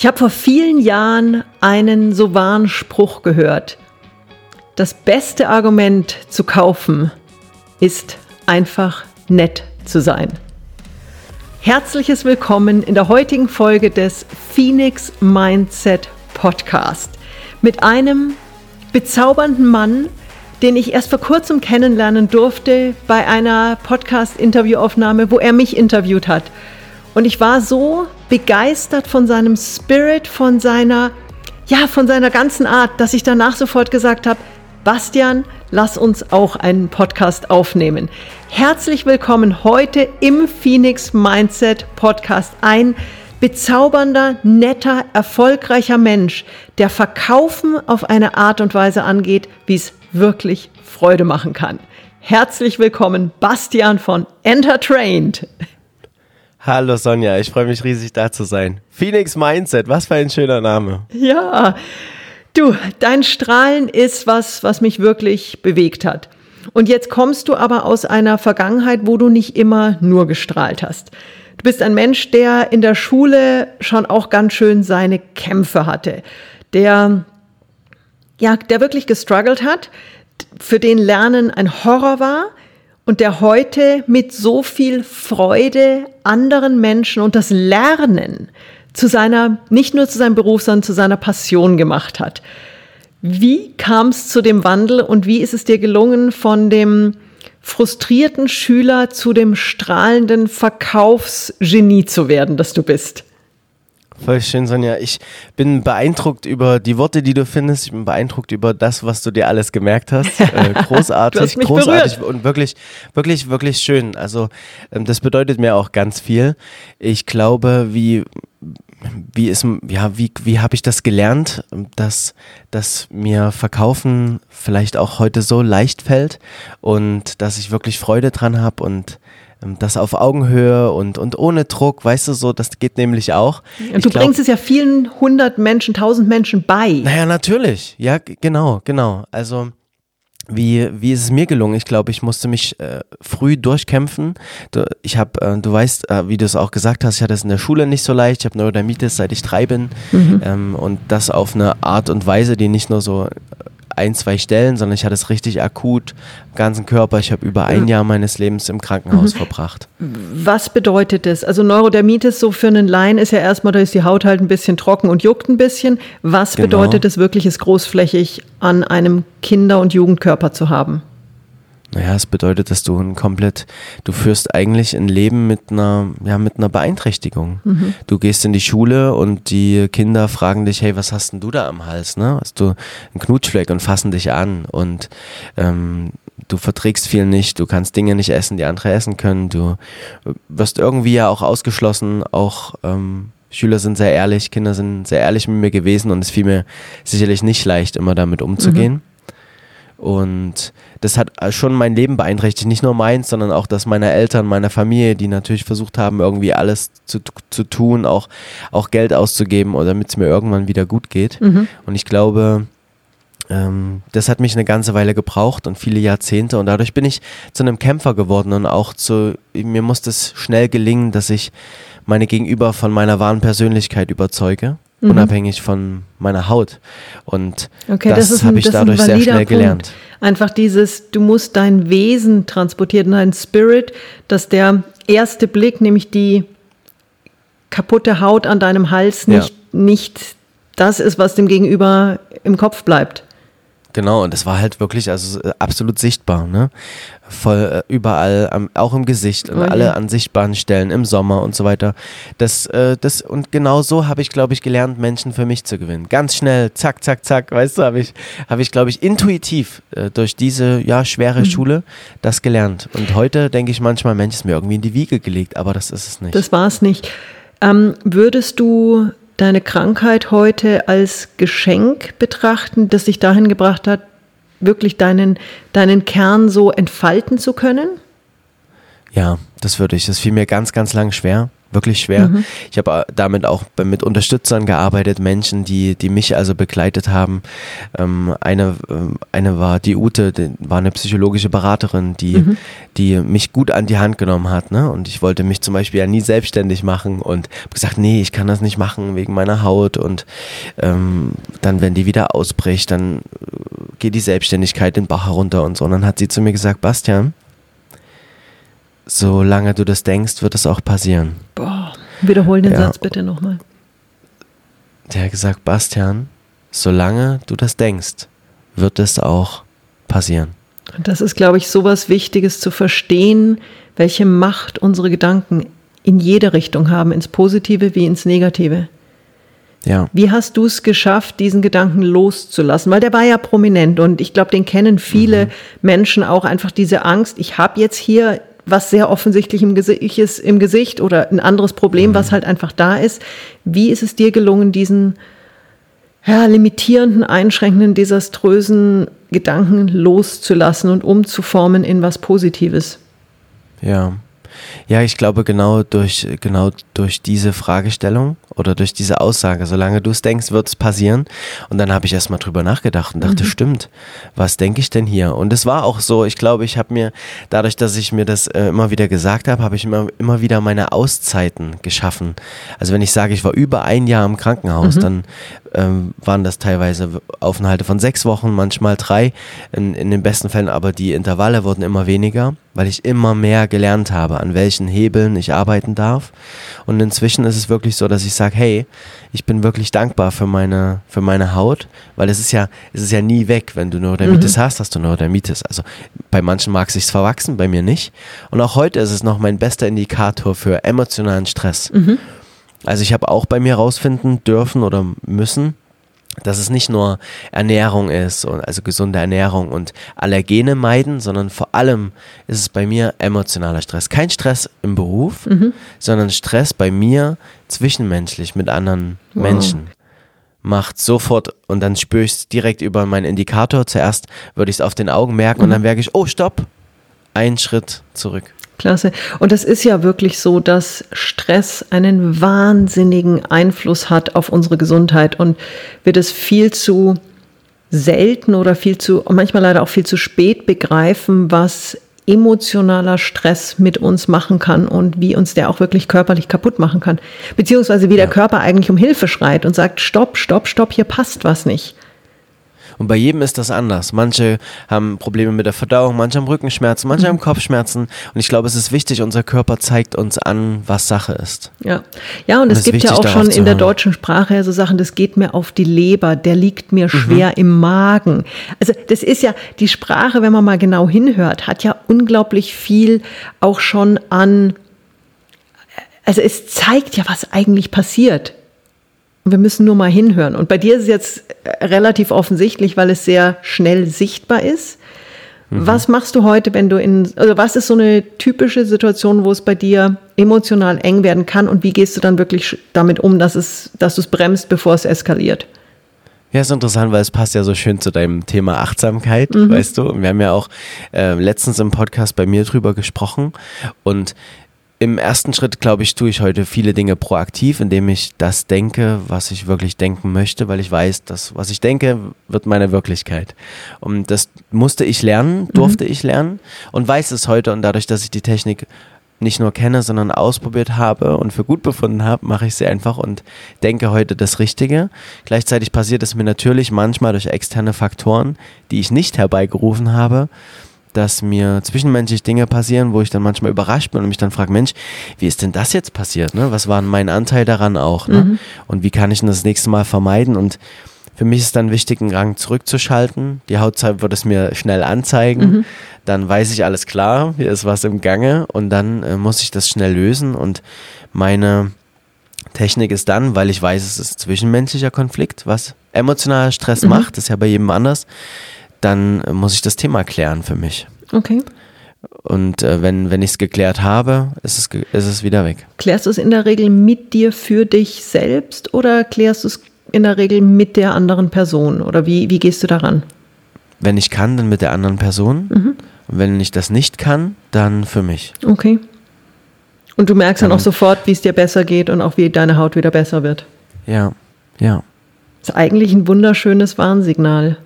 Ich habe vor vielen Jahren einen so wahren Spruch gehört. Das beste Argument zu kaufen ist einfach nett zu sein. Herzliches Willkommen in der heutigen Folge des Phoenix Mindset Podcast mit einem bezaubernden Mann, den ich erst vor kurzem kennenlernen durfte bei einer Podcast-Interviewaufnahme, wo er mich interviewt hat. Und ich war so begeistert von seinem Spirit, von seiner, ja, von seiner ganzen Art, dass ich danach sofort gesagt habe, Bastian, lass uns auch einen Podcast aufnehmen. Herzlich willkommen heute im Phoenix Mindset Podcast. Ein bezaubernder, netter, erfolgreicher Mensch, der Verkaufen auf eine Art und Weise angeht, wie es wirklich Freude machen kann. Herzlich willkommen, Bastian von Entertrained. Hallo Sonja, ich freue mich riesig da zu sein. Phoenix Mindset, was für ein schöner Name. Ja, du, dein Strahlen ist was, was mich wirklich bewegt hat. Und jetzt kommst du aber aus einer Vergangenheit, wo du nicht immer nur gestrahlt hast. Du bist ein Mensch, der in der Schule schon auch ganz schön seine Kämpfe hatte, der ja, der wirklich gestruggelt hat, für den Lernen ein Horror war, und der heute mit so viel Freude anderen Menschen und das Lernen zu seiner, nicht nur zu seinem Beruf, sondern zu seiner Passion gemacht hat. Wie kam es zu dem Wandel und wie ist es dir gelungen, von dem frustrierten Schüler zu dem strahlenden Verkaufsgenie zu werden, das du bist? Voll schön, Sonja. Ich bin beeindruckt über die Worte, die du findest. Ich bin beeindruckt über das, was du dir alles gemerkt hast. Äh, großartig, großartig berührt. und wirklich, wirklich, wirklich schön. Also ähm, das bedeutet mir auch ganz viel. Ich glaube, wie wie ist ja wie wie habe ich das gelernt, dass dass mir Verkaufen vielleicht auch heute so leicht fällt und dass ich wirklich Freude dran habe und das auf Augenhöhe und, und ohne Druck, weißt du so, das geht nämlich auch. Und du glaub, bringst es ja vielen hundert Menschen, tausend Menschen bei. Naja, natürlich. Ja, genau, genau. Also, wie, wie ist es mir gelungen? Ich glaube, ich musste mich äh, früh durchkämpfen. Du, ich habe, äh, du weißt, äh, wie du es auch gesagt hast, ich hatte es in der Schule nicht so leicht. Ich habe Neurodermitis, seit ich drei bin. Mhm. Ähm, und das auf eine Art und Weise, die nicht nur so ein, zwei Stellen, sondern ich hatte es richtig akut ganzen Körper. Ich habe über ein Jahr meines Lebens im Krankenhaus mhm. verbracht. Was bedeutet das? Also Neurodermitis so für einen Laien ist ja erstmal, da ist die Haut halt ein bisschen trocken und juckt ein bisschen. Was genau. bedeutet es wirklich, es großflächig an einem Kinder- und Jugendkörper zu haben? Naja, es bedeutet, dass du ein komplett, du führst eigentlich ein Leben mit einer, ja, mit einer Beeinträchtigung. Mhm. Du gehst in die Schule und die Kinder fragen dich, hey, was hast denn du da am Hals? Ne? Hast du einen Knutschfleck und fassen dich an und ähm, du verträgst viel nicht, du kannst Dinge nicht essen, die andere essen können, du wirst irgendwie ja auch ausgeschlossen, auch ähm, Schüler sind sehr ehrlich, Kinder sind sehr ehrlich mit mir gewesen und es fiel mir sicherlich nicht leicht, immer damit umzugehen. Mhm. Und das hat schon mein Leben beeinträchtigt. Nicht nur meins, sondern auch das meiner Eltern, meiner Familie, die natürlich versucht haben, irgendwie alles zu, zu tun, auch, auch Geld auszugeben, damit es mir irgendwann wieder gut geht. Mhm. Und ich glaube, ähm, das hat mich eine ganze Weile gebraucht und viele Jahrzehnte. Und dadurch bin ich zu einem Kämpfer geworden und auch zu, mir musste es schnell gelingen, dass ich meine Gegenüber von meiner wahren Persönlichkeit überzeuge mhm. unabhängig von meiner Haut. Und okay, das, das habe ich dadurch sehr schnell Punkt. gelernt. Einfach dieses, du musst dein Wesen transportieren, dein Spirit, dass der erste Blick, nämlich die kaputte Haut an deinem Hals, nicht, ja. nicht das ist, was dem Gegenüber im Kopf bleibt. Genau, und das war halt wirklich also äh, absolut sichtbar, ne? Voll äh, überall, auch im Gesicht, an alle an sichtbaren Stellen, im Sommer und so weiter. Das, äh, das, und genau so habe ich, glaube ich, gelernt, Menschen für mich zu gewinnen. Ganz schnell, zack, zack, zack, weißt du, habe ich, habe ich, glaube ich, intuitiv durch diese, ja, schwere mhm. Schule das gelernt. Und heute denke ich manchmal, Mensch, ist mir irgendwie in die Wiege gelegt, aber das ist es nicht. Das war es nicht. Ähm, würdest du deine Krankheit heute als Geschenk betrachten, das dich dahin gebracht hat, wirklich deinen, deinen Kern so entfalten zu können? Ja, das würde ich. Das fiel mir ganz, ganz lang schwer wirklich schwer. Mhm. Ich habe äh, damit auch mit Unterstützern gearbeitet, Menschen, die, die mich also begleitet haben. Ähm, eine, ähm, eine war die Ute, die war eine psychologische Beraterin, die, mhm. die mich gut an die Hand genommen hat. Ne? Und ich wollte mich zum Beispiel ja nie selbstständig machen und habe gesagt, nee, ich kann das nicht machen wegen meiner Haut. Und ähm, dann, wenn die wieder ausbricht, dann äh, geht die Selbstständigkeit den Bach herunter und so. Und dann hat sie zu mir gesagt, Bastian, solange du das denkst, wird es auch passieren. Boah, wiederhol den ja. Satz bitte nochmal. Der hat gesagt, Bastian, solange du das denkst, wird es auch passieren. Und das ist, glaube ich, so was Wichtiges zu verstehen, welche Macht unsere Gedanken in jede Richtung haben, ins Positive wie ins Negative. Ja. Wie hast du es geschafft, diesen Gedanken loszulassen? Weil der war ja prominent und ich glaube, den kennen viele mhm. Menschen auch einfach diese Angst. Ich habe jetzt hier was sehr offensichtlich im Gesicht ist, im Gesicht oder ein anderes Problem, mhm. was halt einfach da ist. Wie ist es dir gelungen, diesen ja, limitierenden, einschränkenden, desaströsen Gedanken loszulassen und umzuformen in was Positives? Ja. Ja, ich glaube genau durch, genau durch diese Fragestellung oder durch diese Aussage, solange du es denkst, wird es passieren. Und dann habe ich erstmal drüber nachgedacht und dachte, mhm. stimmt, was denke ich denn hier? Und es war auch so, ich glaube, ich habe mir, dadurch, dass ich mir das äh, immer wieder gesagt habe, habe ich immer, immer wieder meine Auszeiten geschaffen. Also wenn ich sage, ich war über ein Jahr im Krankenhaus, mhm. dann ähm, waren das teilweise Aufenthalte von sechs Wochen, manchmal drei, in, in den besten Fällen, aber die Intervalle wurden immer weniger, weil ich immer mehr gelernt habe, an welchen Hebeln ich arbeiten darf. Und inzwischen ist es wirklich so, dass ich sage, hey, ich bin wirklich dankbar für meine, für meine Haut, weil es ist ja, es ist ja nie weg, wenn du Neurodermitis mhm. hast, hast du Neurodermitis. Also bei manchen mag es sich verwachsen, bei mir nicht. Und auch heute ist es noch mein bester Indikator für emotionalen Stress. Mhm. Also ich habe auch bei mir rausfinden dürfen oder müssen, dass es nicht nur Ernährung ist, also gesunde Ernährung und Allergene meiden, sondern vor allem ist es bei mir emotionaler Stress. Kein Stress im Beruf, mhm. sondern Stress bei mir zwischenmenschlich mit anderen wow. Menschen. Macht sofort und dann spüre ich es direkt über meinen Indikator. Zuerst würde ich es auf den Augen merken mhm. und dann merke ich, oh, stopp, ein Schritt zurück. Klasse. Und es ist ja wirklich so, dass Stress einen wahnsinnigen Einfluss hat auf unsere Gesundheit und wir das viel zu selten oder viel zu, manchmal leider auch viel zu spät begreifen, was emotionaler Stress mit uns machen kann und wie uns der auch wirklich körperlich kaputt machen kann. Beziehungsweise wie der Körper eigentlich um Hilfe schreit und sagt, stopp, stopp, stopp, hier passt was nicht. Und bei jedem ist das anders. Manche haben Probleme mit der Verdauung, manche haben Rückenschmerzen, manche mhm. haben Kopfschmerzen. Und ich glaube, es ist wichtig, unser Körper zeigt uns an, was Sache ist. Ja, ja und, und es gibt ja auch schon in der deutschen Sprache so Sachen, das geht mir auf die Leber, der liegt mir mhm. schwer mhm. im Magen. Also das ist ja, die Sprache, wenn man mal genau hinhört, hat ja unglaublich viel auch schon an, also es zeigt ja, was eigentlich passiert. Wir müssen nur mal hinhören. Und bei dir ist es jetzt äh, relativ offensichtlich, weil es sehr schnell sichtbar ist. Mhm. Was machst du heute, wenn du in, also was ist so eine typische Situation, wo es bei dir emotional eng werden kann und wie gehst du dann wirklich damit um, dass es, dass du es bremst, bevor es eskaliert? Ja, ist interessant, weil es passt ja so schön zu deinem Thema Achtsamkeit, mhm. weißt du. Und wir haben ja auch äh, letztens im Podcast bei mir drüber gesprochen. Und im ersten Schritt, glaube ich, tue ich heute viele Dinge proaktiv, indem ich das denke, was ich wirklich denken möchte, weil ich weiß, dass was ich denke, wird meine Wirklichkeit. Und das musste ich lernen, mhm. durfte mhm. ich lernen und weiß es heute. Und dadurch, dass ich die Technik nicht nur kenne, sondern ausprobiert habe und für gut befunden habe, mache ich sie einfach und denke heute das Richtige. Gleichzeitig passiert es mir natürlich manchmal durch externe Faktoren, die ich nicht herbeigerufen habe, dass mir zwischenmenschlich Dinge passieren, wo ich dann manchmal überrascht bin und mich dann frage, Mensch, wie ist denn das jetzt passiert? Ne? Was war mein Anteil daran auch? Ne? Mhm. Und wie kann ich denn das nächste Mal vermeiden? Und für mich ist dann wichtig, einen Gang zurückzuschalten. Die Hautzeit wird es mir schnell anzeigen. Mhm. Dann weiß ich alles klar, hier ist was im Gange und dann äh, muss ich das schnell lösen. Und meine Technik ist dann, weil ich weiß, es ist zwischenmenschlicher Konflikt, was emotionaler Stress mhm. macht, ist ja bei jedem anders dann muss ich das Thema klären für mich. Okay. Und äh, wenn, wenn ich es geklärt habe, ist es, ist es wieder weg. Klärst du es in der Regel mit dir für dich selbst oder klärst du es in der Regel mit der anderen Person? Oder wie, wie gehst du daran? Wenn ich kann, dann mit der anderen Person. Mhm. Und wenn ich das nicht kann, dann für mich. Okay. Und du merkst dann auch sofort, wie es dir besser geht und auch wie deine Haut wieder besser wird. Ja, ja. Das ist eigentlich ein wunderschönes Warnsignal.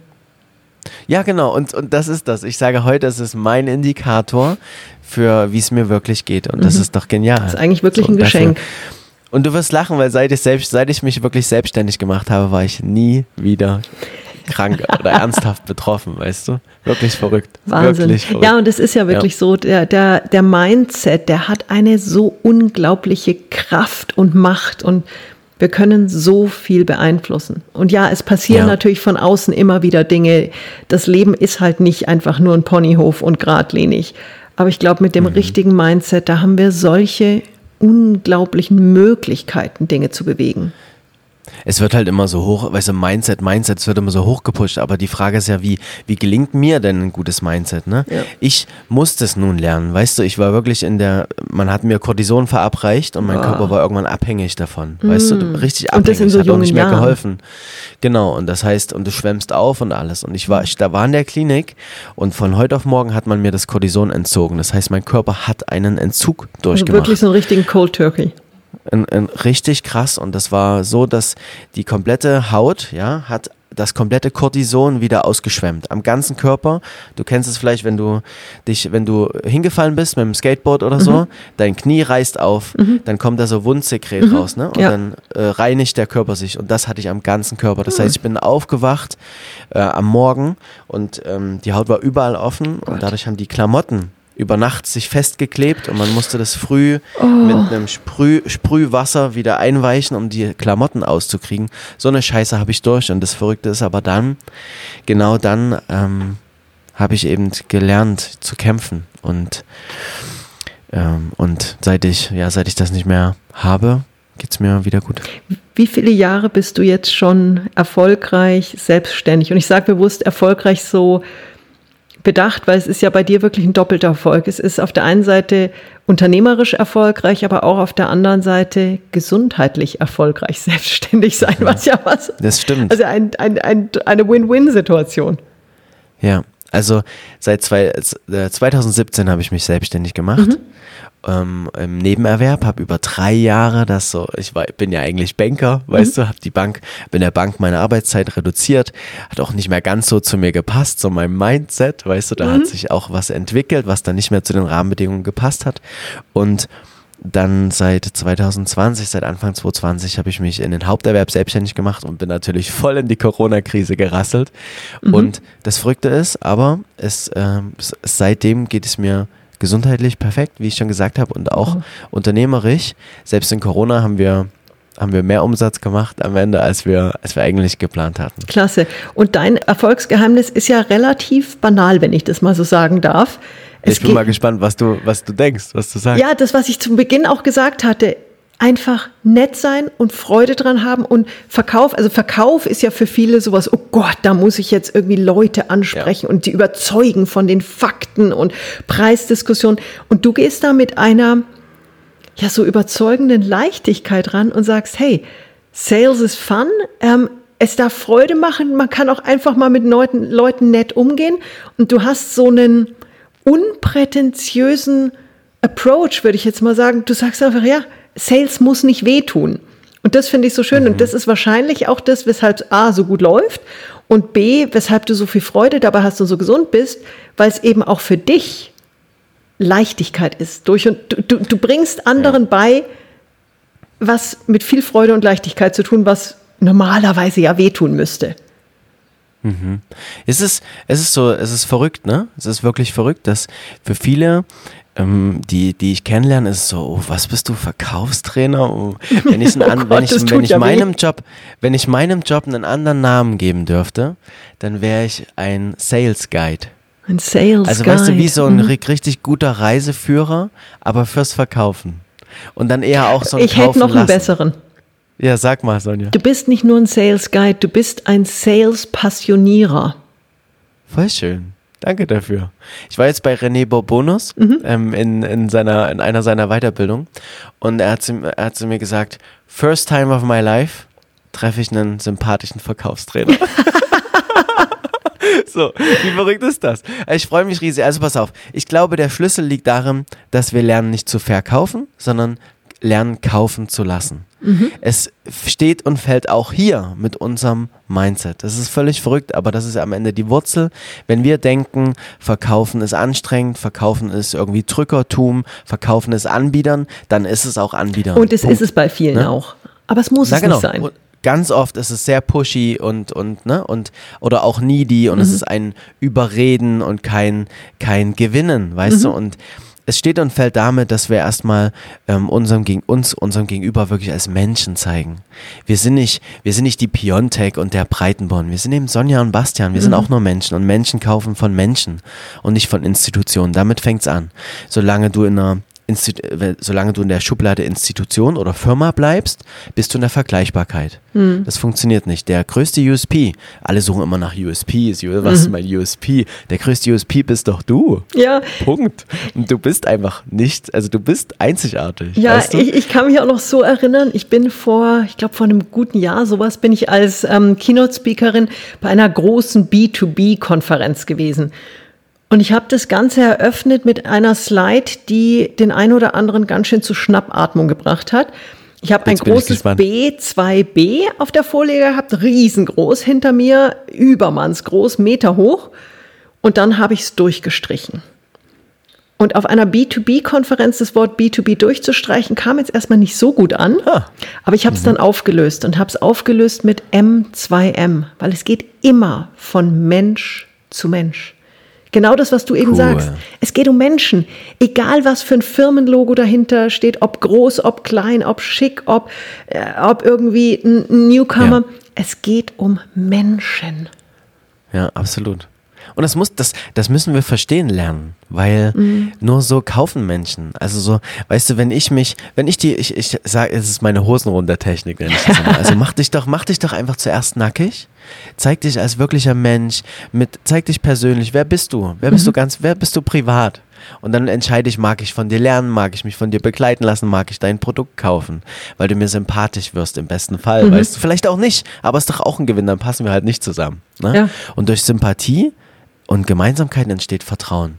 Ja, genau. Und, und das ist das. Ich sage heute, das ist mein Indikator für, wie es mir wirklich geht. Und das Mhm. ist doch genial. Das ist eigentlich wirklich So, ein und dafür- Geschenk. Und du wirst lachen, weil seit ich, selbst, seit ich mich wirklich selbstständig gemacht habe, war ich nie wieder krank oder ernsthaft betroffen, weißt du? Wirklich verrückt. Wahnsinn. Wirklich verrückt. Ja, und es ist ja wirklich so, der, der, der Mindset, der hat eine so unglaubliche Kraft und Macht und wir können so viel beeinflussen. Und ja, es passieren Ja. natürlich von außen immer wieder Dinge. Das Leben ist halt nicht einfach nur ein Ponyhof und geradlinig. Aber ich glaube, mit dem richtigen Mindset, da haben wir solche unglaublichen Möglichkeiten, Dinge zu bewegen. Es wird halt immer so hoch, weißt du, Mindset, Mindset, es wird immer so hoch gepusht, aber die Frage ist ja, wie, wie gelingt mir denn ein gutes Mindset, ne? Ja. Ich musste es nun lernen, weißt du, ich war wirklich in der, man hat mir Cortison verabreicht und mein Ah. Körper war irgendwann abhängig davon, weißt du, richtig Und das abhängig, in so hat auch nicht mehr Jahren. geholfen. Genau, und das heißt, und du schwemmst auf und alles und ich war, ich, da war in der Klinik und von heute auf morgen hat man mir das Cortison entzogen, das heißt, mein Körper hat einen Entzug Also durchgemacht. wirklich so einen richtigen Cold Turkey. Ein, ein richtig krass und das war so, dass die komplette Haut, ja, hat das komplette Cortison wieder ausgeschwemmt. Am ganzen Körper. Du kennst es vielleicht, wenn du dich, wenn du hingefallen bist mit dem Skateboard oder Mhm. so, dein Knie reißt auf, dann kommt da so Wundsekret raus, ne? Und Mhm. Ja. dann äh, reinigt der Körper sich. Und das hatte ich am ganzen Körper. Mhm. Das heißt, ich bin aufgewacht äh, am Morgen und ähm, die Haut war überall offen Gott. und dadurch haben die Klamotten über Nacht sich festgeklebt und man musste das früh Oh. mit einem Sprüh, Sprühwasser wieder einweichen, um die Klamotten auszukriegen. So eine Scheiße habe ich durch und das Verrückte ist aber dann, genau dann ähm, habe ich eben gelernt zu kämpfen und ähm, und seit ich ja seit ich das nicht mehr habe, geht's mir wieder gut. Wie viele Jahre bist du jetzt schon erfolgreich, selbstständig? Und ich sage bewusst erfolgreich so bedacht, weil es ist ja bei dir wirklich ein doppelter Erfolg. Es ist auf der einen Seite unternehmerisch erfolgreich, aber auch auf der anderen Seite gesundheitlich erfolgreich selbstständig sein, was ja was. Das stimmt. Also ein, ein, ein, eine Win-Win-Situation. Ja, also seit zwei, äh, 2017 habe ich mich selbstständig gemacht. Ähm, Im Nebenerwerb habe über drei Jahre das so, ich war, bin ja eigentlich Banker, weißt du, habe die Bank, bin der Bank meine Arbeitszeit reduziert, hat auch nicht mehr ganz so zu mir gepasst, so mein Mindset, weißt du, da hat sich auch was entwickelt, was dann nicht mehr zu den Rahmenbedingungen gepasst hat. Und dann seit 2020, seit Anfang 2020 habe ich mich in den Haupterwerb selbstständig gemacht und bin natürlich voll in die Corona-Krise gerasselt. Und das Verrückte ist, aber es, s- seitdem geht es mir gesundheitlich perfekt, wie ich schon gesagt habe, und auch unternehmerisch. Selbst in Corona haben wir, haben wir mehr Umsatz gemacht am Ende, als wir, als wir eigentlich geplant hatten. Klasse. Und dein Erfolgsgeheimnis ist ja relativ banal, wenn ich das mal so sagen darf. Ich bin mal gespannt, was du, was du denkst, was du sagst. Ja, das, was ich zum Beginn auch gesagt hatte, einfach nett sein und Freude dran haben und Verkauf, also Verkauf ist ja für viele sowas, oh Gott, da muss ich jetzt irgendwie Leute ansprechen und die überzeugen von den Fakten und Preisdiskussionen. Und du gehst da mit einer, ja, so überzeugenden Leichtigkeit ran und sagst, hey, Sales ist fun, ähm, es darf Freude machen, man kann auch einfach mal mit Leuten, Leuten nett umgehen und du hast so einen unprätentiösen Approach, würde ich jetzt mal sagen. Du sagst einfach, ja, Sales muss nicht wehtun. Und das finde ich so schön. Und das ist wahrscheinlich auch das, weshalb A so gut läuft und B, weshalb du so viel Freude dabei hast und so gesund bist, weil es eben auch für dich Leichtigkeit ist. Durch und du, du, du bringst anderen bei, was mit viel Freude und Leichtigkeit zu tun, was normalerweise ja wehtun müsste. Es ist, es ist so, es ist verrückt, ne? Es ist wirklich verrückt, dass für viele, ähm, die, die ich kennenlerne, ist es so, oh, was bist du, Verkaufstrainer? Oh, wenn ich, einen, Oh Gott, wenn ich, das wenn tut ich ja weh. meinem Job, wenn ich meinem Job einen anderen Namen geben dürfte, dann wäre ich ein Sales Guide. Ein Sales Also Guide. weißt du, wie so ein Mhm. ri- richtig guter Reiseführer, aber fürs Verkaufen. Und dann eher auch so ein Ich hätte noch einen lassen. besseren. Ja, sag mal, Sonja. Du bist nicht nur ein Sales Guide, du bist ein Sales Passionierer. Voll schön. Danke dafür. Ich war jetzt bei René Bourbonus Mhm. ähm, in, in, seiner, in einer seiner Weiterbildung und er hat, zu, er hat zu mir gesagt, first time of my life treffe ich einen sympathischen Verkaufstrainer. so, wie verrückt ist das? Ich freue mich riesig. Also pass auf, ich glaube, der Schlüssel liegt darin, dass wir lernen, nicht zu verkaufen, sondern lernen, kaufen zu lassen. Mhm. Es steht und fällt auch hier mit unserem Mindset. Das ist völlig verrückt, aber das ist am Ende die Wurzel. Wenn wir denken, verkaufen ist anstrengend, verkaufen ist irgendwie Drückertum, verkaufen ist Anbietern, dann ist es auch Anbietern. Und es Punkt. ist es bei vielen ne? auch. Aber es muss Na, es genau. nicht sein. Ganz oft ist es sehr pushy und und ne und oder auch needy und mhm. es ist ein Überreden und kein kein Gewinnen, weißt mhm. du und es steht und fällt damit, dass wir erstmal ähm, unserem gegen uns, unserem Gegenüber wirklich als Menschen zeigen. Wir sind nicht, wir sind nicht die Piontek und der Breitenborn. Wir sind eben Sonja und Bastian. Wir mhm. sind auch nur Menschen und Menschen kaufen von Menschen und nicht von Institutionen. Damit fängt's an. Solange du in einer solange du in der Schublade Institution oder Firma bleibst, bist du in der Vergleichbarkeit. Mhm. Das funktioniert nicht. Der größte USP, alle suchen immer nach USPs, was mhm. ist mein USP? Der größte USP bist doch du. Ja. Punkt. Und du bist einfach nicht, also du bist einzigartig. Ja, weißt du? ich, ich, kann mich auch noch so erinnern, ich bin vor, ich glaube vor einem guten Jahr, sowas, bin ich als ähm, Keynote-Speakerin bei einer großen B2B-Konferenz gewesen. Und ich habe das Ganze eröffnet mit einer Slide, die den einen oder anderen ganz schön zu Schnappatmung gebracht hat. Ich habe ein großes B2B auf der Folie gehabt, riesengroß hinter mir, übermannsgroß, Meter hoch. Und dann habe ich es durchgestrichen. Und auf einer B2B-Konferenz das Wort B2B durchzustreichen, kam jetzt erstmal nicht so gut an. Ah. Aber ich habe es mhm. dann aufgelöst und habe es aufgelöst mit M2M, weil es geht immer von Mensch zu Mensch. Genau das, was du eben cool. sagst. Es geht um Menschen. Egal, was für ein Firmenlogo dahinter steht, ob groß, ob klein, ob schick, ob, äh, ob irgendwie ein Newcomer. Ja. Es geht um Menschen. Ja, absolut. Und das muss, das, das müssen wir verstehen lernen, weil mhm. nur so kaufen Menschen. Also so, weißt du, wenn ich mich, wenn ich die, ich, ich sage, es ist meine Hosenrunter-Technik, nenne ich das immer. Also mach dich doch, mach dich doch einfach zuerst nackig. Zeig dich als wirklicher Mensch, mit, zeig dich persönlich. Wer bist du? Wer bist mhm. du ganz, wer bist du privat? Und dann entscheide ich, mag ich von dir lernen, mag ich mich von dir begleiten lassen, mag ich dein Produkt kaufen, weil du mir sympathisch wirst im besten Fall, mhm. weißt du, vielleicht auch nicht, aber es ist doch auch ein Gewinn, dann passen wir halt nicht zusammen. Ne? Ja. Und durch Sympathie und Gemeinsamkeit entsteht Vertrauen.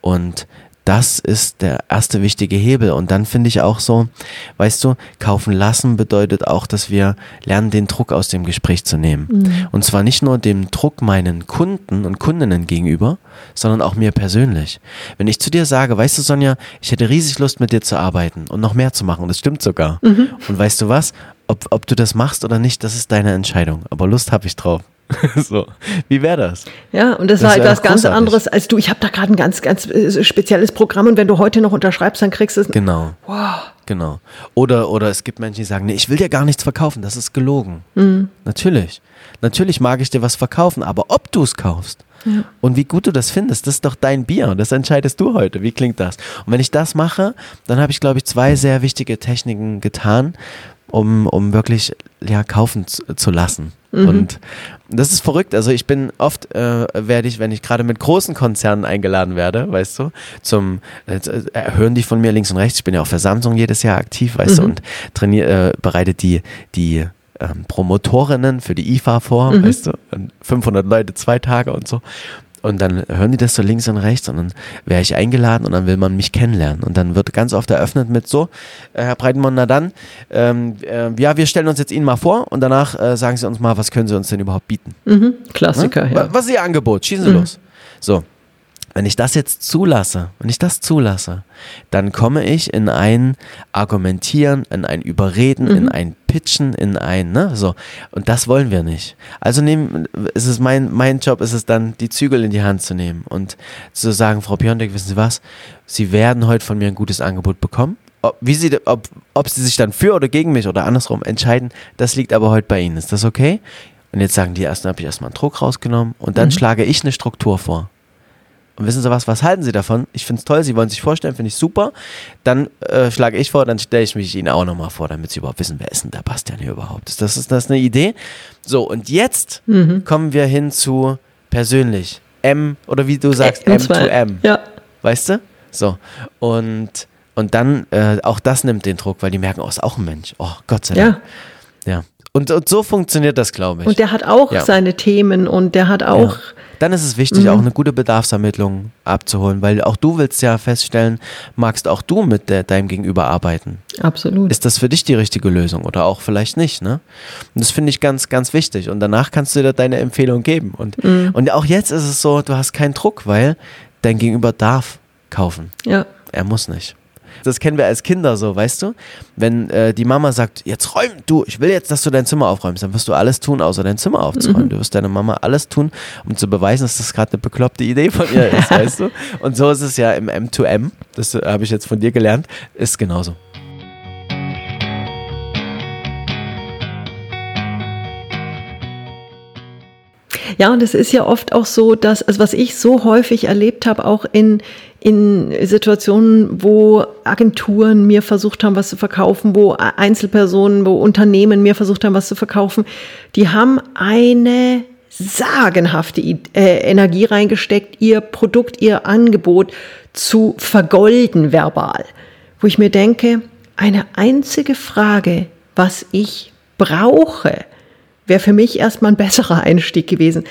Und das ist der erste wichtige Hebel. Und dann finde ich auch so, weißt du, kaufen lassen bedeutet auch, dass wir lernen, den Druck aus dem Gespräch zu nehmen. Mhm. Und zwar nicht nur dem Druck meinen Kunden und Kundinnen gegenüber, sondern auch mir persönlich. Wenn ich zu dir sage, weißt du, Sonja, ich hätte riesig Lust mit dir zu arbeiten und noch mehr zu machen, das stimmt sogar. Mhm. Und weißt du was? Ob, ob du das machst oder nicht, das ist deine Entscheidung. Aber Lust habe ich drauf. so, wie wäre das? Ja, und das, das war etwas ganz anderes als du. Ich habe da gerade ein ganz, ganz äh, spezielles Programm und wenn du heute noch unterschreibst, dann kriegst du es. Genau. Wow. Genau. Oder, oder es gibt Menschen, die sagen, nee, ich will dir gar nichts verkaufen, das ist gelogen. Mhm. Natürlich. Natürlich mag ich dir was verkaufen, aber ob du es kaufst ja. und wie gut du das findest, das ist doch dein Bier. Das entscheidest du heute. Wie klingt das? Und wenn ich das mache, dann habe ich, glaube ich, zwei sehr wichtige Techniken getan, um, um wirklich ja, kaufen zu lassen. Mhm. Und das ist verrückt. Also ich bin oft, äh, werde ich, wenn ich gerade mit großen Konzernen eingeladen werde, weißt du, zum, äh, äh, hören die von mir links und rechts. Ich bin ja auch für Samsung jedes Jahr aktiv, weißt mhm. du, und trainiere, äh, bereite die, die ähm, Promotorinnen für die IFA vor, mhm. weißt du, 500 Leute, zwei Tage und so. Und dann hören die das so links und rechts und dann wäre ich eingeladen und dann will man mich kennenlernen. Und dann wird ganz oft eröffnet mit so, äh, Herr Breitenmann, na dann, ähm, äh, ja, wir stellen uns jetzt Ihnen mal vor und danach äh, sagen Sie uns mal, was können Sie uns denn überhaupt bieten? Mhm, Klassiker, ne? ja. Was ist Ihr Angebot? Schießen Sie mhm. los. So, wenn ich das jetzt zulasse, wenn ich das zulasse, dann komme ich in ein Argumentieren, in ein Überreden, mhm. in ein Pitchen, in ein, ne, so. Und das wollen wir nicht. Also nehmen, ist es mein, mein Job ist es dann, die Zügel in die Hand zu nehmen und zu sagen, Frau Piontek, wissen Sie was? Sie werden heute von mir ein gutes Angebot bekommen. Ob, wie sie, ob, ob sie sich dann für oder gegen mich oder andersrum entscheiden, das liegt aber heute bei Ihnen. Ist das okay? Und jetzt sagen die ersten, habe ich erstmal einen Druck rausgenommen und dann mhm. schlage ich eine Struktur vor. Und wissen Sie was, was halten Sie davon? Ich finde es toll, Sie wollen sich vorstellen, finde ich super. Dann äh, schlage ich vor, dann stelle ich mich Ihnen auch nochmal vor, damit Sie überhaupt wissen, wer ist denn der Bastian hier überhaupt? Ist das, ist das eine Idee? So, und jetzt mhm. kommen wir hin zu persönlich. M oder wie du sagst, M, M to M. Ja. Weißt du? So. Und, und dann, äh, auch das nimmt den Druck, weil die merken, oh, ist auch ein Mensch. Oh, Gott sei Dank. Ja. Ja. Und, und so funktioniert das, glaube ich. Und der hat auch Ja. seine Themen und der hat auch, Ja. Dann ist es wichtig, Mhm. auch eine gute Bedarfsermittlung abzuholen, weil auch du willst ja feststellen, magst auch du mit de deinem Gegenüber arbeiten. absolut. Ist das für dich die richtige Lösung oder auch vielleicht nicht, ne? Und das finde ich ganz, ganz wichtig. Und danach kannst du dir deine Empfehlung geben. Und, Mhm. und auch jetzt ist es so, du hast keinen Druck, weil dein Gegenüber darf kaufen. ja. Er muss nicht. Das kennen wir als Kinder so, weißt du? Wenn äh, die Mama sagt, jetzt räum du, ich will jetzt, dass du dein Zimmer aufräumst, dann wirst du alles tun, außer dein Zimmer aufzuräumen. Mhm. Du wirst deiner Mama alles tun, um zu beweisen, dass das gerade eine bekloppte Idee von ihr ist, weißt du? Und so ist es ja im M2M, das äh, habe ich jetzt von dir gelernt, ist genauso. Ja, und es ist ja oft auch so, dass, also was ich so häufig erlebt habe, auch in, in Situationen, wo Agenturen mir versucht haben, was zu verkaufen, wo Einzelpersonen, wo Unternehmen mir versucht haben, was zu verkaufen, die haben eine sagenhafte äh, Energie reingesteckt, ihr Produkt, ihr Angebot zu vergolden verbal. Wo ich mir denke, eine einzige Frage, was ich brauche, wäre für mich erstmal ein besserer Einstieg gewesen.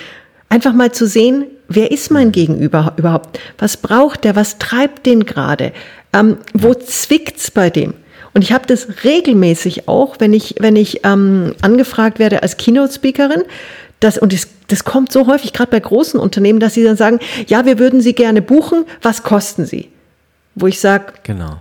Einfach mal zu sehen, wer ist mein Gegenüber überhaupt? Was braucht der? Was treibt den gerade? Ähm, wo zwickt's bei dem? Und ich habe das regelmäßig auch, wenn ich, wenn ich ähm, angefragt werde als Keynote-Speakerin, das, und das, das kommt so häufig, gerade bei großen Unternehmen, dass sie dann sagen, ja, wir würden Sie gerne buchen, was kosten Sie? Wo ich sage, Genau.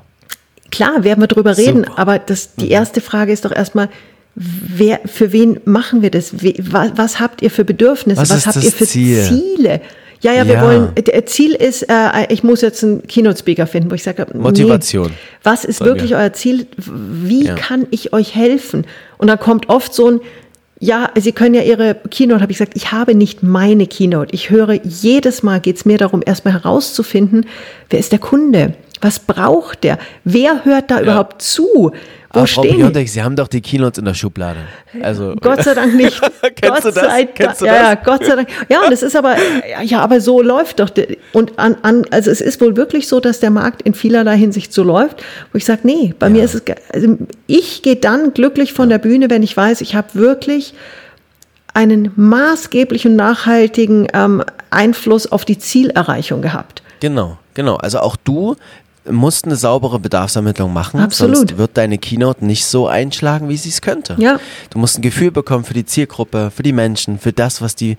Klar, werden wir drüber reden, Super. aber das, Mhm. die erste Frage ist doch erstmal, wer, für wen machen wir das? Was, was habt ihr für Bedürfnisse? Was ist habt ihr für Ziel? Ziele? Ja, ja, wir Ja. wollen, der Ziel ist, äh, ich muss jetzt einen Keynote-Speaker finden, wo ich sage, nee, Motivation. was ist wirklich mir. euer Ziel? Wie Ja. kann ich euch helfen? Und dann kommt oft so ein, ja, Sie können ja Ihre Keynote, habe ich gesagt, ich habe nicht meine Keynote. Ich höre jedes Mal, geht es mir darum, erstmal herauszufinden, wer ist der Kunde? Was braucht der? Wer hört da überhaupt zu? Wo Aber Frau stehen? Piontek, Sie haben doch die Keynotes in der Schublade. Also, Gott sei Dank nicht. Kennst Gott du das? sei Kennst Dank. du ja, ja, das? Gott sei Dank. Ja, und es ist aber, ja, aber so läuft doch. der- Und an, an, also es ist wohl wirklich so, dass der Markt in vielerlei Hinsicht so läuft, wo ich sage, nee, bei mir ist es, also ich gehe dann glücklich von der Bühne, wenn ich weiß, ich habe wirklich einen maßgeblichen und nachhaltigen ähm, Einfluss auf die Zielerreichung gehabt. Genau, genau. Also auch du musst eine saubere Bedarfsermittlung machen, Absolut. sonst wird deine Keynote nicht so einschlagen, wie sie es könnte. Ja. Du musst ein Gefühl bekommen für die Zielgruppe, für die Menschen, für das, was die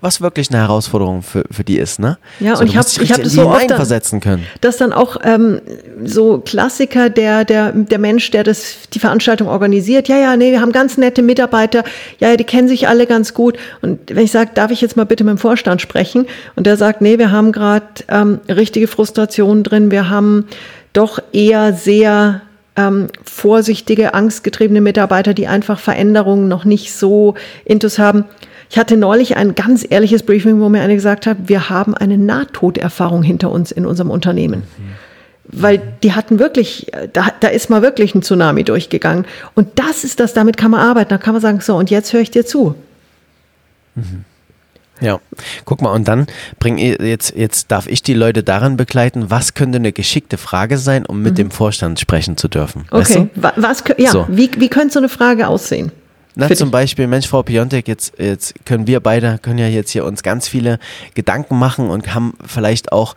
was wirklich eine Herausforderung für, für die ist, ne? Ja, so, und ich hab- musst dich ich hab das so oft hineinversetzen können. dass dann auch ähm, so Klassiker, der, der, der Mensch, der das, die Veranstaltung organisiert, ja, ja, nee, wir haben ganz nette Mitarbeiter, ja, ja, die kennen sich alle ganz gut. Und wenn ich sage, darf ich jetzt mal bitte mit dem Vorstand sprechen? Und der sagt, nee, wir haben gerade ähm, richtige Frustrationen drin, wir haben doch eher sehr ähm, vorsichtige, angstgetriebene Mitarbeiter, die einfach Veränderungen noch nicht so intus haben. Ich hatte neulich ein ganz ehrliches Briefing, wo mir einer gesagt hat, wir haben eine Nahtoderfahrung hinter uns in unserem Unternehmen. Weil die hatten wirklich, da, da ist mal wirklich ein Tsunami durchgegangen. Und das ist das, damit kann man arbeiten. Da kann man sagen, so, und jetzt höre ich dir zu. Ja, guck mal, und dann bring jetzt, jetzt darf ich die Leute daran begleiten, was könnte eine geschickte Frage sein, um mit dem Vorstand sprechen zu dürfen. Weißt Okay, du? Wa- was, ja, So. wie, wie könnte so eine Frage aussehen? Na, zum? Beispiel, Mensch, Frau Piontek, jetzt, jetzt können wir beide, können ja jetzt hier uns ganz viele Gedanken machen und haben vielleicht auch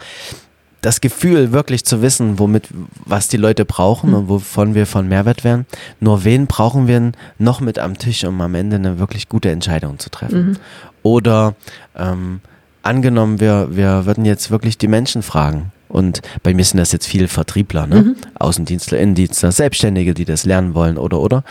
das Gefühl, wirklich zu wissen, womit, was die Leute brauchen Hm. und wovon wir von Mehrwert werden. Nur wen brauchen wir noch mit am Tisch, um am Ende eine wirklich gute Entscheidung zu treffen? Mhm. Oder ähm, angenommen, wir, wir würden jetzt wirklich die Menschen fragen. Und bei mir sind das jetzt viele Vertriebler, ne? Mhm. Außendienstler, Innendienstler, Selbstständige, die das lernen wollen oder oder.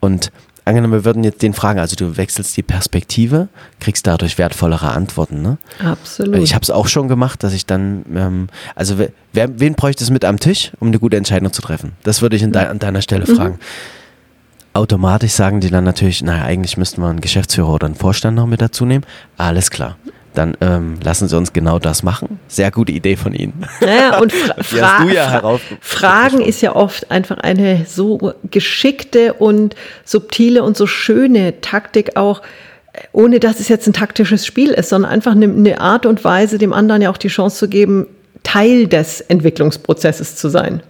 Und angenommen, wir würden jetzt den fragen, also du wechselst die Perspektive, kriegst dadurch wertvollere Antworten. Ne? Absolut. Ich habe es auch schon gemacht, dass ich dann, ähm, also wer, wen bräuchte es mit am Tisch, um eine gute Entscheidung zu treffen? Das würde ich de an deiner Stelle fragen. Automatisch sagen die dann natürlich, naja, eigentlich müssten wir einen Geschäftsführer oder einen Vorstand noch mit dazu nehmen. Alles klar. Dann ähm, lassen Sie uns genau das machen. Sehr gute Idee von Ihnen. Naja, und fra fra ja fra Fragen ist ja oft einfach eine so geschickte und subtile und so schöne Taktik auch, ohne dass es jetzt ein taktisches Spiel ist, sondern einfach eine, eine Art und Weise, dem anderen ja auch die Chance zu geben, Teil des Entwicklungsprozesses zu sein.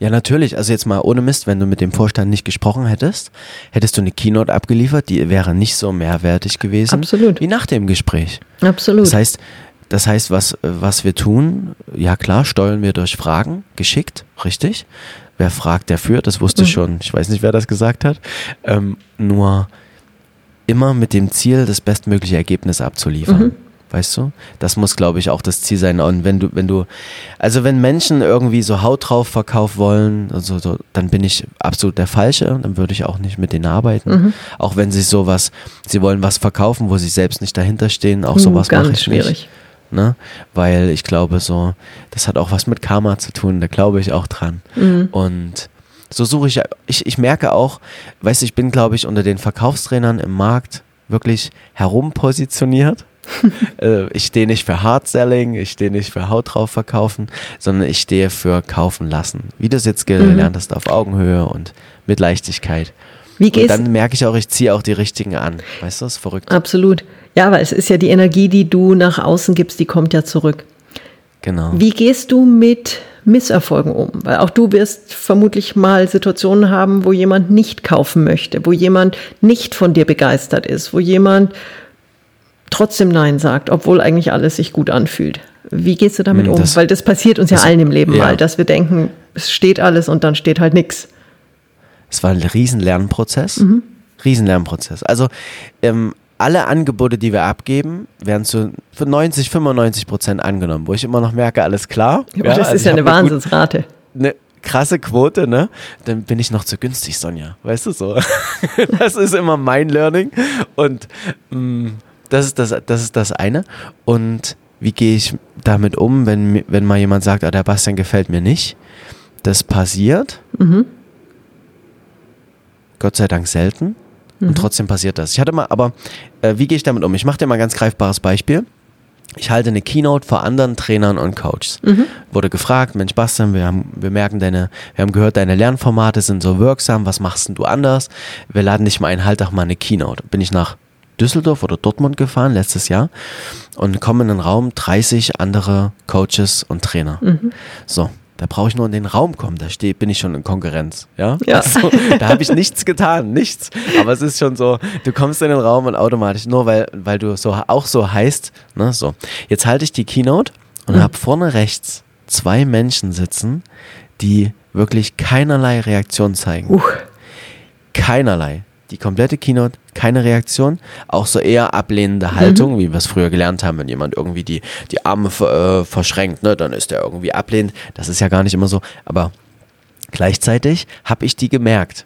Ja, natürlich. Also jetzt mal ohne Mist, wenn du mit dem Vorstand nicht gesprochen hättest, hättest du eine Keynote abgeliefert, die wäre nicht so mehrwertig gewesen Absolut. wie nach dem Gespräch. Absolut. Das heißt, das heißt, was, was wir tun, ja klar, steuern wir durch Fragen, geschickt, richtig. Wer fragt, der führt, das wusste Mhm. schon. Ich weiß nicht, wer das gesagt hat. Ähm, nur immer mit dem Ziel, das bestmögliche Ergebnis abzuliefern. Mhm. Weißt du? Das muss, glaube ich, auch das Ziel sein. Und wenn du, wenn du, also wenn Menschen irgendwie so Haut drauf Verkauf wollen, also so, dann bin ich absolut der Falsche. Dann würde ich auch nicht mit denen arbeiten. Mhm. Auch wenn sie sowas, sie wollen was verkaufen, wo sie selbst nicht dahinter stehen. Auch sowas ganz mache ich schwierig. nicht. Ne? Weil ich glaube so, das hat auch was mit Karma zu tun, da glaube ich auch dran. Mhm. Und so suche ich, ich, ich merke auch, weißt du, ich bin, glaube ich, unter den Verkaufstrainern im Markt wirklich herumpositioniert. Äh, ich stehe nicht für Hard Selling, ich stehe nicht für Haut drauf verkaufen, sondern ich stehe für kaufen lassen. Wie du es jetzt gelernt hast, auf Augenhöhe und mit Leichtigkeit. Wie Und gehst dann merke ich auch, ich ziehe auch die richtigen an. Weißt du, das ist verrückt. Absolut. Ja, aber es ist ja die Energie, die du nach außen gibst, die kommt ja zurück. Genau. Wie gehst du mit Misserfolgen um? Weil auch du wirst vermutlich mal Situationen haben, wo jemand nicht kaufen möchte, wo jemand nicht von dir begeistert ist, wo jemand trotzdem Nein sagt, obwohl eigentlich alles sich gut anfühlt. Wie gehst du damit Hm, um? das- Weil das passiert uns ja das- allen im Leben ja. mal, dass wir denken, es steht alles und dann steht halt nichts. Es war ein riesen Lernprozess. Mhm. Riesen Lernprozess. Also ähm, alle Angebote, die wir abgeben, werden zu für 90, 95 Prozent angenommen, wo ich immer noch merke, alles klar. Ja, das also ist ja eine Wahnsinnsrate. eine krasse Quote, ne? Dann bin ich noch zu günstig, Sonja. Weißt du so? das ist immer mein Learning. Und mh, das, ist das, das ist das eine. Und wie gehe ich damit um, wenn, wenn mal jemand sagt, ah, der Bastian gefällt mir nicht? Das passiert. Mhm. Gott sei Dank selten. Mhm. Und trotzdem passiert das. Ich hatte mal, aber äh, wie gehe ich damit um? Ich mache dir mal ein ganz greifbares Beispiel. Ich halte eine Keynote vor anderen Trainern und Coaches. Mhm. Wurde gefragt, Mensch Bastian, wir, haben, wir merken deine, wir haben gehört, deine Lernformate sind so wirksam, was machst denn du anders? Wir laden dich mal ein, halt doch mal eine Keynote. Bin ich nach Düsseldorf oder Dortmund gefahren letztes Jahr und komme in den Raum 30 andere Coaches und Trainer. Mhm. So, da brauche ich nur in den Raum kommen, da stehe, bin ich schon in Konkurrenz. Ja, Ja. Also, da habe ich nichts getan, nichts. Aber es ist schon so, du kommst in den Raum und automatisch, nur weil, weil du so auch so heißt, ne, so. Jetzt halte ich die Keynote und Mhm. habe vorne rechts zwei Menschen sitzen, die wirklich keinerlei Reaktion zeigen. Uch. Keinerlei. Die komplette Keynote, keine Reaktion, auch so eher ablehnende Haltung, wie wir es früher gelernt haben, wenn jemand irgendwie die, die Arme äh, verschränkt, ne, dann ist der irgendwie ablehnend. Das ist ja gar nicht immer so, aber gleichzeitig habe ich die gemerkt.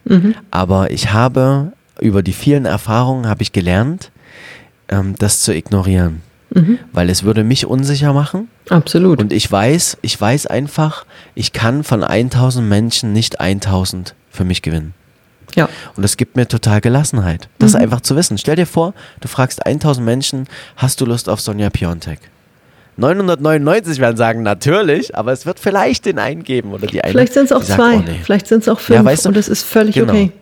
Aber ich habe über die vielen Erfahrungen habe ich gelernt, ähm, das zu ignorieren. Weil es würde mich unsicher machen Absolut. und ich weiß, ich weiß einfach, ich kann von 1000 Menschen nicht 1000 für mich gewinnen. Ja. Und das gibt mir total Gelassenheit. Das einfach zu wissen. Stell dir vor, du fragst 1000 Menschen, hast du Lust auf Sonja Piontek? 999 werden sagen, natürlich, aber es wird vielleicht den einen geben oder die eine. Vielleicht sind es auch sagt, zwei, oh nee. vielleicht sind es auch fünf Ja, weißt du, und es ist völlig genau. okay.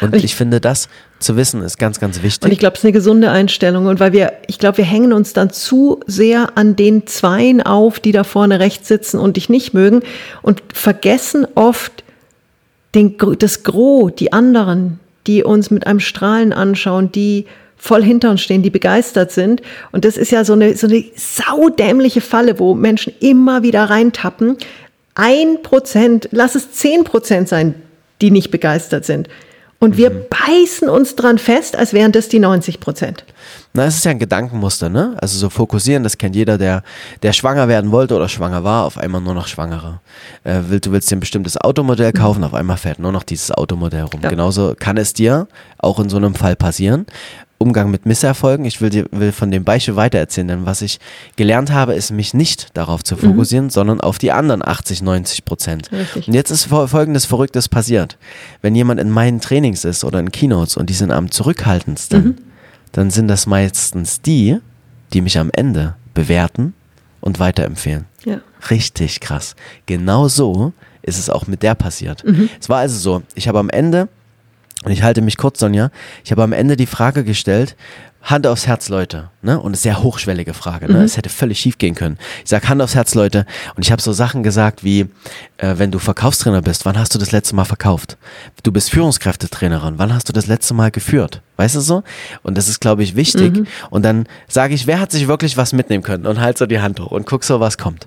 Und ich- ich finde, das zu wissen ist ganz, ganz wichtig. Und ich glaube, es ist eine gesunde Einstellung. Und weil wir, ich glaube, wir hängen uns dann zu sehr an den Zweien auf, die da vorne rechts sitzen und dich nicht mögen und vergessen oft den, das Gros, die anderen, die uns mit einem Strahlen anschauen, die voll hinter uns stehen, die begeistert sind. Und das ist ja so eine, so eine saudämliche Falle, wo Menschen immer wieder reintappen. Ein Prozent, lass es zehn Prozent sein, die nicht begeistert sind. Und wir beißen uns dran fest, als wären das die 90 Prozent. Na, es ist ja ein Gedankenmuster, ne? Also so fokussieren, das kennt jeder, der, der schwanger werden wollte oder schwanger war, auf einmal nur noch Schwangere. Äh, will, du willst dir ein bestimmtes Automodell kaufen, auf einmal fährt nur noch dieses Automodell rum. Ja. Genauso kann es dir auch in so einem Fall passieren. Umgang mit Misserfolgen. Ich will dir will von dem Beispiel weitererzählen, denn was ich gelernt habe, ist mich nicht darauf zu fokussieren, sondern auf die anderen 80, 90 Prozent. Richtig. Und jetzt ist fol- folgendes Verrücktes passiert. Wenn jemand in meinen Trainings ist oder in Keynotes und die sind am zurückhaltendsten, dann sind das meistens die, die mich am Ende bewerten und weiterempfehlen. Ja. Richtig krass. Genau so ist es auch mit der passiert. Mhm. Es war also so, ich habe am Ende, und ich halte mich kurz, Sonja, ich habe am Ende die Frage gestellt, Hand aufs Herz, Leute, ne? Und eine sehr hochschwellige Frage, ne? Mhm. Es hätte völlig schief gehen können. Ich sag Hand aufs Herz, Leute, und ich habe so Sachen gesagt wie, äh, wenn du Verkaufstrainer bist, wann hast du das letzte Mal verkauft? Du bist Führungskräftetrainerin, wann hast du das letzte Mal geführt? Weißt du so? Und das ist, glaube ich, wichtig. Mhm. Und dann sage ich, wer hat sich wirklich was mitnehmen können? Und halt so die Hand hoch und guck so, was kommt.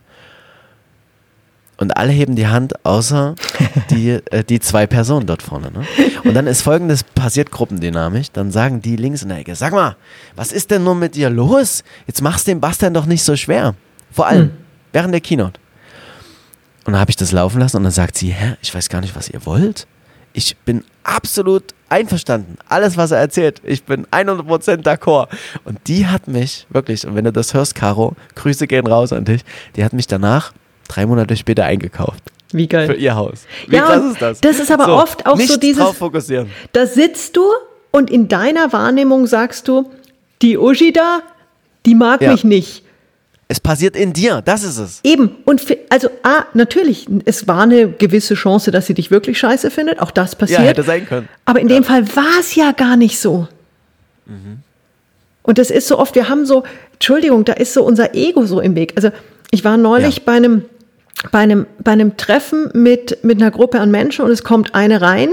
Und alle heben die Hand, außer die, äh, die zwei Personen dort vorne. Ne? Und dann ist folgendes passiert gruppendynamisch. Dann sagen die links in der Ecke, sag mal, was ist denn nur mit dir los? Jetzt machst du den Bastian doch nicht so schwer. Vor allem, während der Keynote. Und dann habe ich das laufen lassen und dann sagt sie, hä, ich weiß gar nicht, was ihr wollt. Ich bin absolut einverstanden. Alles, was er erzählt, ich bin 100% d'accord. Und die hat mich, wirklich, und wenn du das hörst, Caro, Grüße gehen raus an dich, die hat mich danach drei Monate später eingekauft. Wie Für geil. ihr Haus. Wie Ja, krass ist das? das ist aber oft auch so dieses- drauf fokussieren. Da sitzt du und in deiner Wahrnehmung sagst du, die Uschi da, die mag Ja. mich nicht. Es passiert in dir, das ist es. Eben. Und also, ah, natürlich, es war eine gewisse Chance, dass sie dich wirklich scheiße findet. Auch das passiert. Ja, hätte sein können. Aber in dem Fall war es ja gar nicht so. Und das ist so oft, wir haben so, Entschuldigung, da ist so unser Ego so im Weg. Also ich war neulich Ja. bei einem bei einem, bei einem Treffen mit, mit einer Gruppe an Menschen und es kommt eine rein,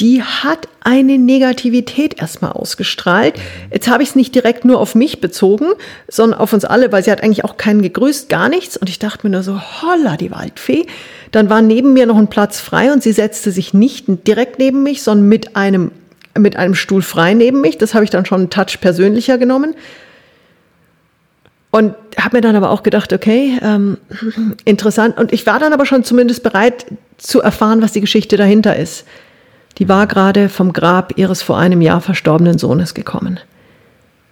die hat eine Negativität erstmal ausgestrahlt. Jetzt habe ich es nicht direkt nur auf mich bezogen, sondern auf uns alle, weil sie hat eigentlich auch keinen gegrüßt, gar nichts. Und ich dachte mir nur so, holla, die Waldfee. Dann war neben mir noch ein Platz frei und sie setzte sich nicht direkt neben mich, sondern mit einem, mit einem Stuhl frei neben mich. Das habe ich dann schon einen Touch persönlicher genommen. Und habe mir dann aber auch gedacht, okay, ähm, interessant. Und ich war dann aber schon zumindest bereit zu erfahren, was die Geschichte dahinter ist. Die war gerade vom Grab ihres vor einem Jahr verstorbenen Sohnes gekommen.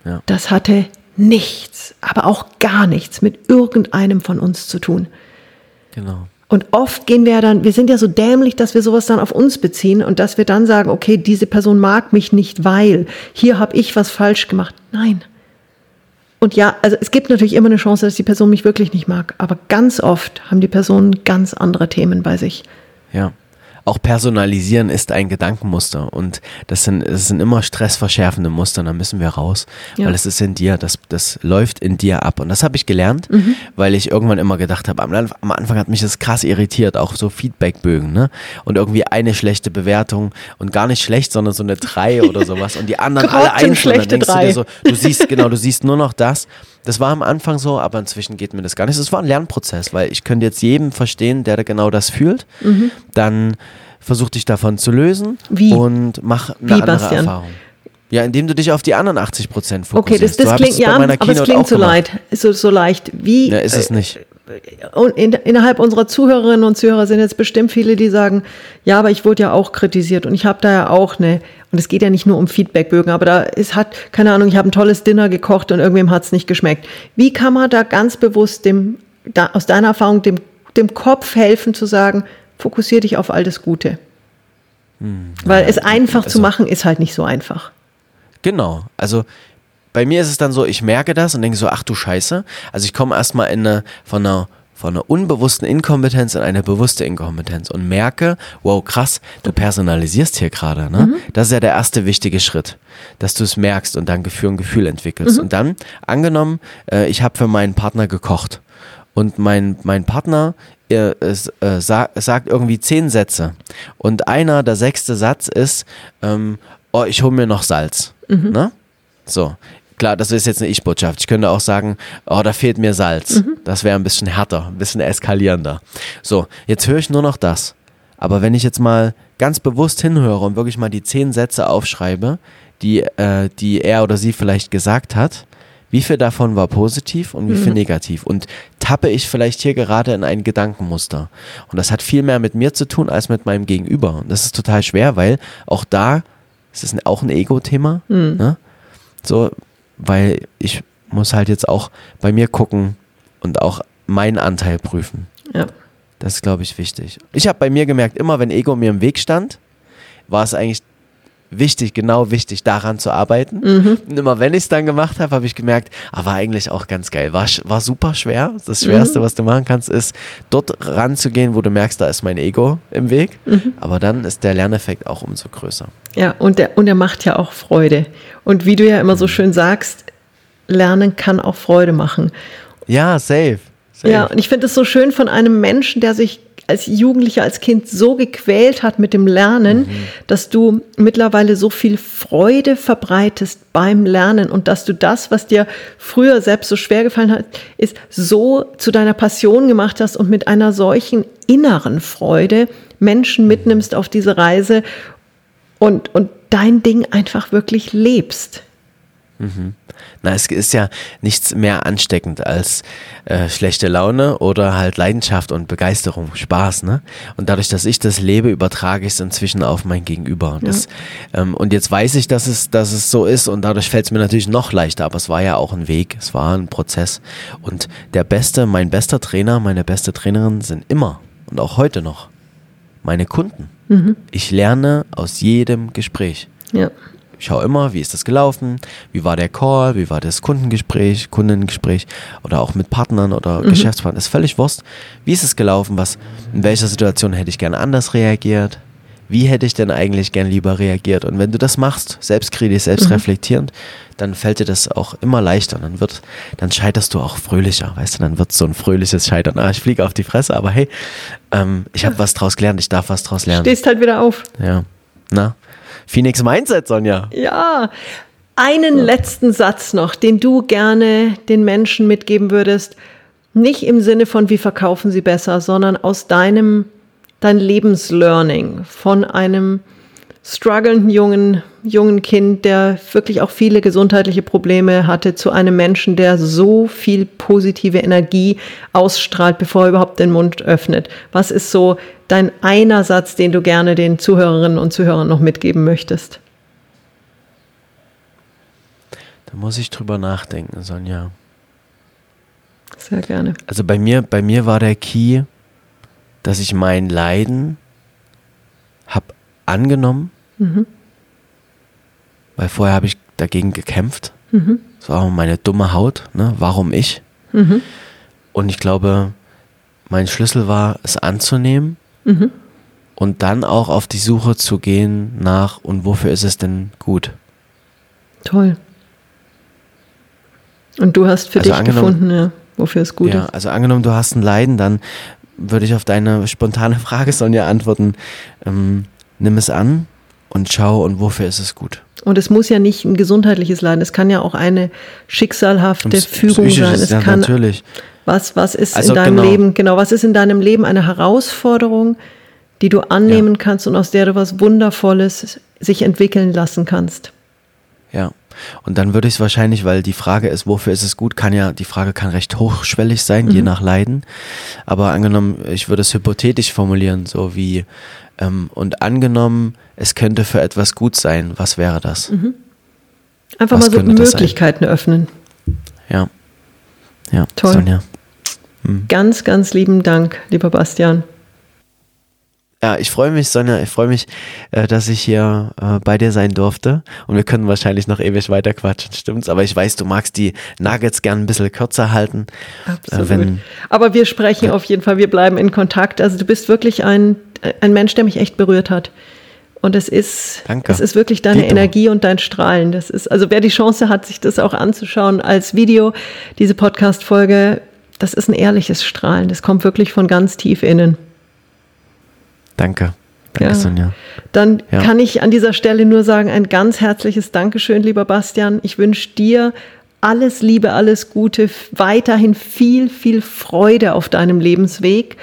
Ja. Das hatte nichts, aber auch gar nichts mit irgendeinem von uns zu tun. Genau. Und oft gehen wir ja dann, wir sind ja so dämlich, dass wir sowas dann auf uns beziehen und dass wir dann sagen, okay, diese Person mag mich nicht, weil hier habe ich was falsch gemacht. Nein. Und ja, also es gibt natürlich immer eine Chance, dass die Person mich wirklich nicht mag, aber ganz oft haben die Personen ganz andere Themen bei sich. Ja. Auch personalisieren ist ein Gedankenmuster und das sind, das sind immer stressverschärfende Muster, da müssen wir raus, Ja. weil es ist in dir, das, das läuft in dir ab und das habe ich gelernt, Mhm. weil ich irgendwann immer gedacht habe, am, am Anfang hat mich das krass irritiert, auch so Feedbackbögen, ne? Und irgendwie eine schlechte Bewertung und gar nicht schlecht, sondern so eine drei oder sowas und die anderen alle einzeln, dann denkst du drei. dir so, du siehst, genau, du siehst nur noch das. Das war am Anfang so, aber inzwischen geht mir das gar nicht. Es war ein Lernprozess, weil ich könnte jetzt jedem verstehen, der da genau das fühlt. Dann versuch dich davon zu lösen Mhm. Wie? und mach eine Wie, andere Bastian? Erfahrung. Ja, indem du dich auf die anderen 80 Prozent Okay, fokussierst. das, Du das hast klingt ja, aber es klingt so leid, so, so leicht. Wie Ja, ist es nicht. Und in, innerhalb unserer Zuhörerinnen und Zuhörer sind jetzt bestimmt viele, die sagen, ja, aber ich wurde ja auch kritisiert und ich habe da ja auch eine, und es geht ja nicht nur um Feedbackbögen, aber da ist hat, keine Ahnung, ich habe ein tolles Dinner gekocht und irgendwem hat es nicht geschmeckt. Wie kann man da ganz bewusst dem, da, aus deiner Erfahrung dem, dem Kopf helfen zu sagen, fokussier dich auf all das Gute? Weil es einfach zu also- machen ist halt nicht so einfach. Genau. Also bei mir ist es dann so, ich merke das und denke so, ach du Scheiße. Also ich komme erstmal in eine, von einer von einer unbewussten Inkompetenz in eine bewusste Inkompetenz und merke, wow, krass, du personalisierst hier gerade. Ne? Das ist ja der erste wichtige Schritt, dass du es merkst und dann für ein Gefühl entwickelst. Und dann, angenommen, äh, ich habe für meinen Partner gekocht und mein, mein Partner äh, äh, sag, sagt irgendwie zehn Sätze und einer, der sechste Satz ist, ähm, oh, ich hole mir noch Salz. Ne? So. Klar, das ist jetzt eine Ich-Botschaft. Ich könnte auch sagen, oh, da fehlt mir Salz. Das wäre ein bisschen härter, ein bisschen eskalierender. So, jetzt höre ich nur noch das. Aber wenn ich jetzt mal ganz bewusst hinhöre und wirklich mal die zehn Sätze aufschreibe, die, äh, die er oder sie vielleicht gesagt hat, wie viel davon war positiv und wie viel negativ? Und tappe ich vielleicht hier gerade in ein Gedankenmuster? Und das hat viel mehr mit mir zu tun als mit meinem Gegenüber. Und das ist total schwer, weil auch da, es ist ein- auch ein Ego-Thema, ne? so, weil ich muss halt jetzt auch bei mir gucken und auch meinen Anteil prüfen. Ja. Das ist, glaube ich, wichtig. Ich habe bei mir gemerkt, immer wenn Ego mir im Weg stand, war es eigentlich wichtig, genau wichtig, daran zu arbeiten. Mhm. Und immer wenn ich es dann gemacht habe, habe ich gemerkt, ah, war eigentlich auch ganz geil. War, war super schwer. Das Schwerste, Mhm. was du machen kannst, ist, dort ranzugehen, wo du merkst, da ist mein Ego im Weg. Mhm. Aber dann ist der Lerneffekt auch umso größer. Ja, und der, und der macht ja auch Freude. Und wie du ja immer so schön sagst, Lernen kann auch Freude machen. Ja, safe. safe. Ja, und ich finde es so schön von einem Menschen, der sich als Jugendlicher, als Kind so gequält hat mit dem Lernen, dass du mittlerweile so viel Freude verbreitest beim Lernen und dass du das, was dir früher selbst so schwer gefallen hat, ist so zu deiner Passion gemacht hast und mit einer solchen inneren Freude Menschen mitnimmst auf diese Reise und, und dein Ding einfach wirklich lebst. Na, es ist ja nichts mehr ansteckend als äh, schlechte Laune oder halt Leidenschaft und Begeisterung, Spaß, ne? Und dadurch, dass ich das lebe, übertrage ich es inzwischen auf mein Gegenüber. Und, das, ähm, und jetzt weiß ich, dass es, dass es so ist und dadurch fällt es mir natürlich noch leichter, aber es war ja auch ein Weg, es war ein Prozess. Und der beste, mein bester Trainer, meine beste Trainerin sind immer und auch heute noch meine Kunden. Ich lerne aus jedem Gespräch. Ja. Ich schaue immer, wie ist das gelaufen, wie war der Call, wie war das Kundengespräch, Kundengespräch oder auch mit Partnern oder Geschäftspartnern, ist völlig Wurst. Wie ist es gelaufen, was, in welcher Situation hätte ich gerne anders reagiert, wie hätte ich denn eigentlich gern lieber reagiert? Und wenn du das machst, selbstkritisch, selbstreflektierend, dann fällt dir das auch immer leichter. Dann wird, dann scheiterst du auch fröhlicher, weißt du, dann wird so ein fröhliches Scheitern, ah, ich fliege auf die Fresse, aber hey, ähm, ich habe was draus gelernt, ich darf was draus lernen. Stehst halt wieder auf. Ja, na, Phoenix Mindset, Sonja. Ja, einen letzten Satz noch, den du gerne den Menschen mitgeben würdest. Nicht im Sinne von, wie verkaufen sie besser, sondern aus deinem, dein Lebenslearning von einem strugglenden jungen, jungen Kind, der wirklich auch viele gesundheitliche Probleme hatte, zu einem Menschen, der so viel positive Energie ausstrahlt, bevor er überhaupt den Mund öffnet. Was ist so dein einer Satz, den du gerne den Zuhörerinnen und Zuhörern noch mitgeben möchtest? Da muss ich drüber nachdenken, Sonja. Sehr gerne. Also bei mir, bei mir war der Key, dass ich mein Leiden habe angenommen, weil vorher habe ich dagegen gekämpft. Das war auch meine dumme Haut, ne? Warum ich? Und ich glaube, mein Schlüssel war, es anzunehmen und dann auch auf die Suche zu gehen nach und wofür ist es denn gut? Toll. Und du hast für Also dich gefunden, ja, wofür es gut ja, ist. also angenommen, du hast ein Leiden, dann würde ich auf deine spontane Frage, Sonja, antworten. Ähm, nimm es an und schau, und wofür ist es gut. Und es muss ja nicht ein gesundheitliches Leiden, es kann ja auch eine schicksalhafte Und Fügung sein. Es ja, kann, natürlich. was, was ist Also in deinem genau. Leben, genau, was ist in deinem Leben eine Herausforderung, die du annehmen kannst und aus der du was Wundervolles sich entwickeln lassen kannst. Ja. Und dann würde ich es wahrscheinlich, weil die Frage ist, wofür ist es gut, kann ja, die Frage kann recht hochschwellig sein, Mhm. je nach Leiden. Aber angenommen, ich würde es hypothetisch formulieren, so wie, ähm, und angenommen, es könnte für etwas gut sein, was wäre das? Einfach Was mal so? Möglichkeiten öffnen. Ja. Ja, Toll. Sonja. Ganz, ganz lieben Dank, lieber Bastian. Ja, ich freue mich, Sonja, ich freue mich, äh, dass ich hier äh, bei dir sein durfte. Und wir können wahrscheinlich noch ewig weiter quatschen, stimmt's? Aber ich weiß, du magst die Nuggets gern ein bisschen kürzer halten. Absolut. Äh, wenn, Aber wir sprechen auf jeden Fall, wir bleiben in Kontakt. Also du bist wirklich ein, ein Mensch, der mich echt berührt hat. Und es ist, Danke. es ist wirklich deine Dito. Energie und dein Strahlen. Das ist, also wer die Chance hat, sich das auch anzuschauen als Video, diese Podcast-Folge, das ist ein ehrliches Strahlen. Das kommt wirklich von ganz tief innen. danke. Danke, Ja. Sonja. Dann Ja. kann ich an dieser Stelle nur sagen, ein ganz herzliches Dankeschön, lieber Bastian. Ich wünsche dir alles Liebe, alles Gute, weiterhin viel, viel Freude auf deinem Lebensweg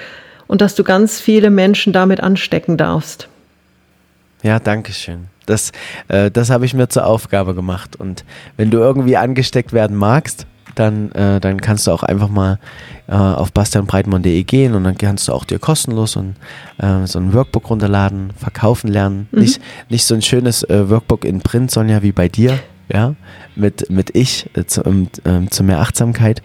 und dass du ganz viele Menschen damit anstecken darfst. Ja, danke schön. Das, äh, das habe ich mir zur Aufgabe gemacht. Und wenn du irgendwie angesteckt werden magst, dann, äh, dann kannst du auch einfach mal äh, auf bastianbreitmann.de gehen und dann kannst du auch dir kostenlos so ein, äh, so ein Workbook runterladen, verkaufen lernen. Nicht, nicht so ein schönes äh, Workbook in Print, Sonja, wie bei dir, ja, mit, mit ich äh, zu, ähm, ähm, zu mehr Achtsamkeit,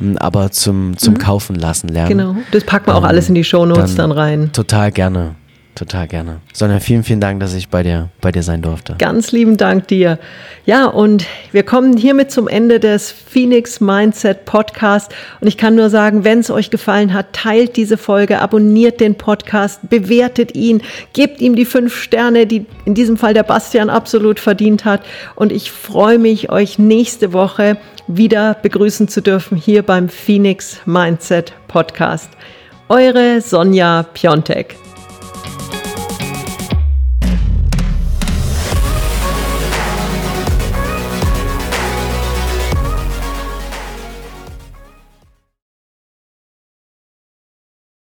ähm, aber zum, zum Kaufen lassen lernen. Genau. Das packen wir auch alles in die Shownotes dann- dann rein. Total gerne. Total gerne. Sonja, vielen, vielen Dank, dass ich bei dir, bei dir sein durfte. Ganz lieben Dank dir. Ja, und wir kommen hiermit zum Ende des Phoenix Mindset Podcast. Und ich kann nur sagen, wenn es euch gefallen hat, teilt diese Folge, abonniert den Podcast, bewertet ihn, gebt ihm die fünf Sterne, die in diesem Fall der Bastian absolut verdient hat. Und ich freue mich, euch nächste Woche wieder begrüßen zu dürfen hier beim Phoenix Mindset Podcast. Eure Sonja Piontek. Thank you.